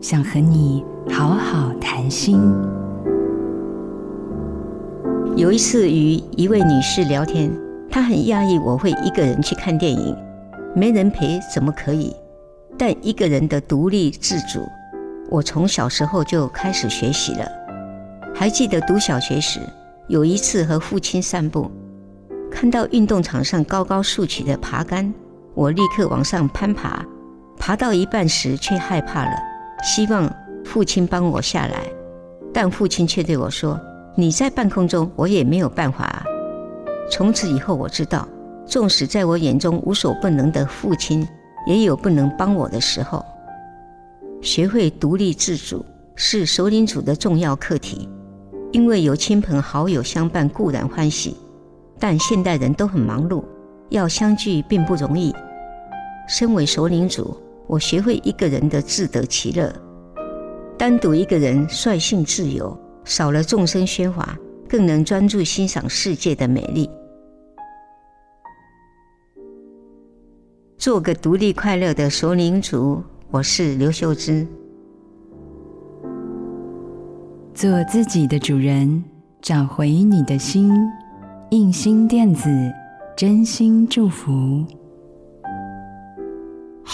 想和你好好谈心。有一次与一位女士聊天，她很讶异我会一个人去看电影，没人陪怎么可以？但一个人的独立自主，我从小时候就开始学习了。还记得读小学时，有一次和父亲散步，看到运动场上高高竖起的爬杆，我立刻往上攀爬，爬到一半时却害怕了。希望父亲帮我下来，但父亲却对我说：“你在半空中，我也没有办法啊。”从此以后，我知道，纵使在我眼中无所不能的父亲，也有不能帮我的时候。学会独立自主是首领组的重要课题，因为有亲朋好友相伴固然欢喜，但现代人都很忙碌，要相聚并不容易。身为首领组。我学会一个人的自得其乐，单独一个人率性自由，少了众生喧哗，更能专注欣赏世界的美丽。做个独立快乐的首领族，我是刘秀芝。做自己的主人，找回你的心。印心电子，真心祝福。